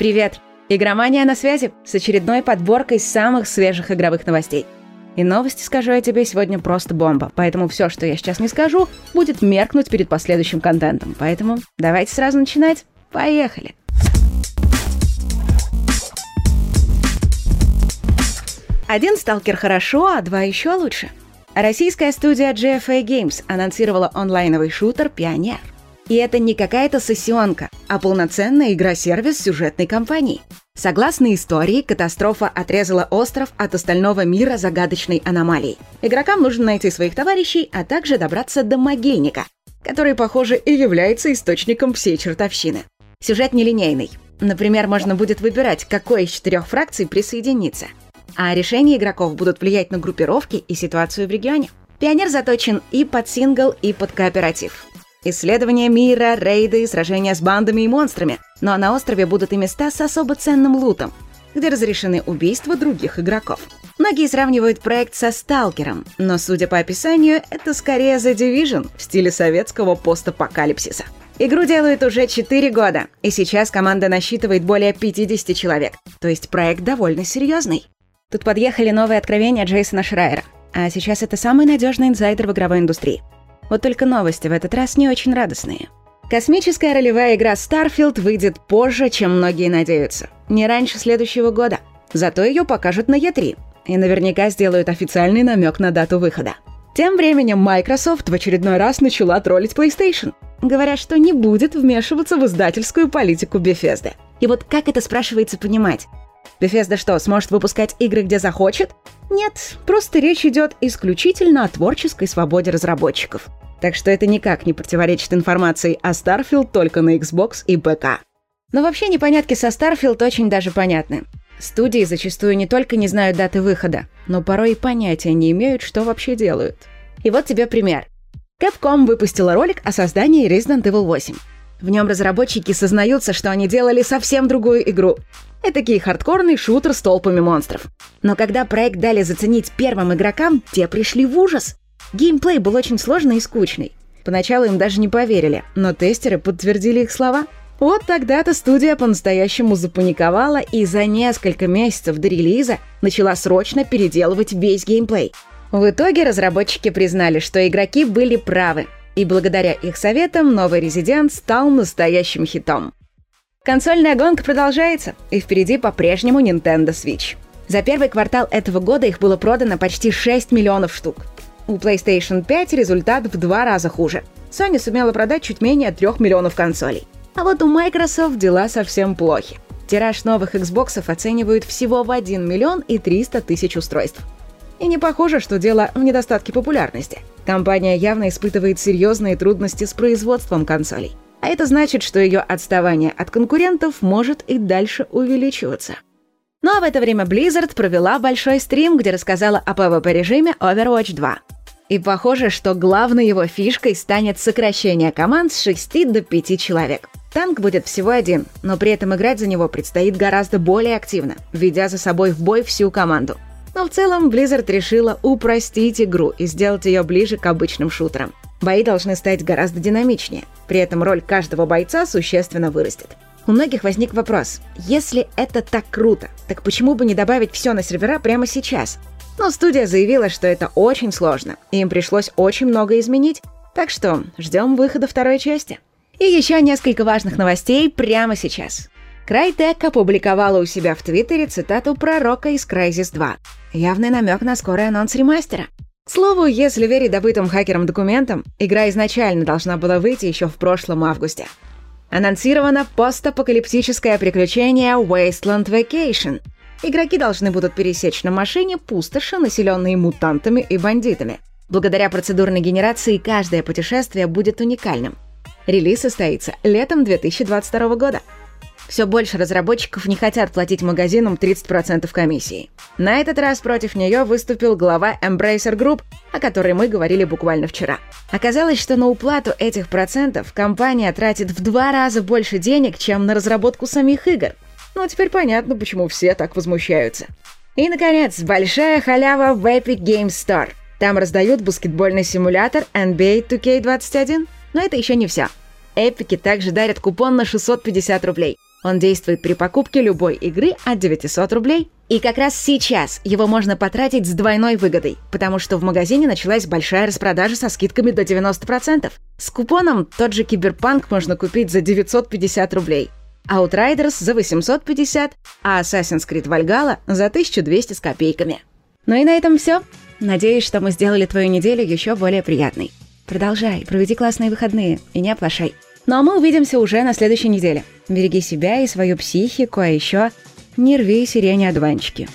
Привет! Игромания на связи с очередной подборкой самых свежих игровых новостей. И новости, скажу я тебе, сегодня просто бомба. Поэтому все, что я сейчас не скажу, будет меркнуть перед последующим контентом. Поэтому давайте сразу начинать. Поехали! Один сталкер хорошо, а два еще лучше. Российская студия GFA Games анонсировала онлайновый шутер «Пионер». И это не какая-то сессионка, а полноценная игра-сервис сюжетной кампании. Согласно истории, катастрофа отрезала остров от остального мира загадочной аномалией. Игрокам нужно найти своих товарищей, а также добраться до могильника, который, похоже, и является источником всей чертовщины. Сюжет нелинейный. Например, можно будет выбирать, какой из четырех фракций присоединиться. А решения игроков будут влиять на группировки и ситуацию в регионе. Пионер заточен и под сингл, и под кооператив. Исследования мира, рейды, сражения с бандами и монстрами. Но на острове будут и места с особо ценным лутом, где разрешены убийства других игроков. Многие сравнивают проект со «Сталкером», но, судя по описанию, это скорее The Division в стиле советского постапокалипсиса. Игру делают уже 4 года, и сейчас команда насчитывает более 50 человек, то есть проект довольно серьезный. Тут подъехали новые откровения Джейсона Шрайера, а сейчас это самый надежный инсайдер в игровой индустрии. Вот только новости в этот раз не очень радостные. Космическая ролевая игра Starfield выйдет позже, чем многие надеются. Не раньше следующего года. Зато ее покажут на E3. И наверняка сделают официальный намек на дату выхода. Тем временем Microsoft в очередной раз начала троллить PlayStation. Говорят, что не будет вмешиваться в издательскую политику Bethesda. И вот как это спрашивается понимать? Bethesda что, сможет выпускать игры, где захочет? Нет, просто речь идет исключительно о творческой свободе разработчиков. Так что это никак не противоречит информации о Starfield только на Xbox и ПК. Но вообще непонятки со Starfield очень даже понятны. Студии зачастую не только не знают даты выхода, но порой и понятия не имеют, что вообще делают. И вот тебе пример. Capcom выпустила ролик о создании Resident Evil 8. В нем разработчики сознаются, что они делали совсем другую игру. Этакий хардкорный шутер с толпами монстров. Но когда проект дали заценить первым игрокам, те пришли в ужас. Геймплей был очень сложный и скучный. Поначалу им даже не поверили, но тестеры подтвердили их слова. Вот тогда-то студия по-настоящему запаниковала и за несколько месяцев до релиза начала срочно переделывать весь геймплей. В итоге разработчики признали, что игроки были правы, и благодаря их советам новый Резидент стал настоящим хитом. Консольная гонка продолжается, и впереди по-прежнему Nintendo Switch. За первый квартал этого года их было продано почти 6 миллионов штук. У PlayStation 5 результат в два раза хуже. Sony сумела продать чуть менее 3 миллионов консолей. А вот у Microsoft дела совсем плохи. Тираж новых Xbox оценивают всего в 1 миллион и 300 тысяч устройств. И не похоже, что дело в недостатке популярности. Компания явно испытывает серьезные трудности с производством консолей. А это значит, что ее отставание от конкурентов может и дальше увеличиваться. Ну а в это время Blizzard провела большой стрим, где рассказала о PvP-режиме Overwatch 2. И похоже, что главной его фишкой станет сокращение команд с 6 до 5 человек. Танк будет всего один, но при этом играть за него предстоит гораздо более активно, ведя за собой в бой всю команду. Но в целом Blizzard решила упростить игру и сделать ее ближе к обычным шутерам. Бои должны стать гораздо динамичнее, при этом роль каждого бойца существенно вырастет. У многих возник вопрос, если это так круто, так почему бы не добавить все на сервера прямо сейчас? Но студия заявила, что это очень сложно, и им пришлось очень много изменить, так что ждем выхода второй части. И еще несколько важных новостей прямо сейчас. Crytek опубликовала у себя в Твиттере цитату пророка из Crysis 2. Явный намек на скорый анонс ремастера. К слову, если верить добытым хакерам документам, игра изначально должна была выйти еще в прошлом августе. Анонсировано постапокалиптическое приключение Wasteland Vacation — Игроки должны будут пересечь на машине пустоши, населенные мутантами и бандитами. Благодаря процедурной генерации каждое путешествие будет уникальным. Релиз состоится летом 2022 года. Все больше разработчиков не хотят платить магазинам 30% комиссии. На этот раз против нее выступил глава Embracer Group, о которой мы говорили буквально вчера. Оказалось, что на уплату этих процентов компания тратит в два раза больше денег, чем на разработку самих игр – ну, а теперь понятно, почему все так возмущаются. И, наконец, большая халява в Epic Games Store. Там раздают баскетбольный симулятор NBA 2K21. Но это еще не все. Эпики также дарят купон на 650 рублей. Он действует при покупке любой игры от 900 рублей. И как раз сейчас его можно потратить с двойной выгодой, потому что в магазине началась большая распродажа со скидками до 90%. С купоном тот же Киберпанк можно купить за 950 рублей, Outriders за 850, а Assassin's Creed Valhalla за 1200 с копейками. Ну и на этом все. Надеюсь, что мы сделали твою неделю еще более приятной. Продолжай, проведи классные выходные и не оплошай. Ну а мы увидимся уже на следующей неделе. Береги себя и свою психику, а еще не рви сирени одуванчики.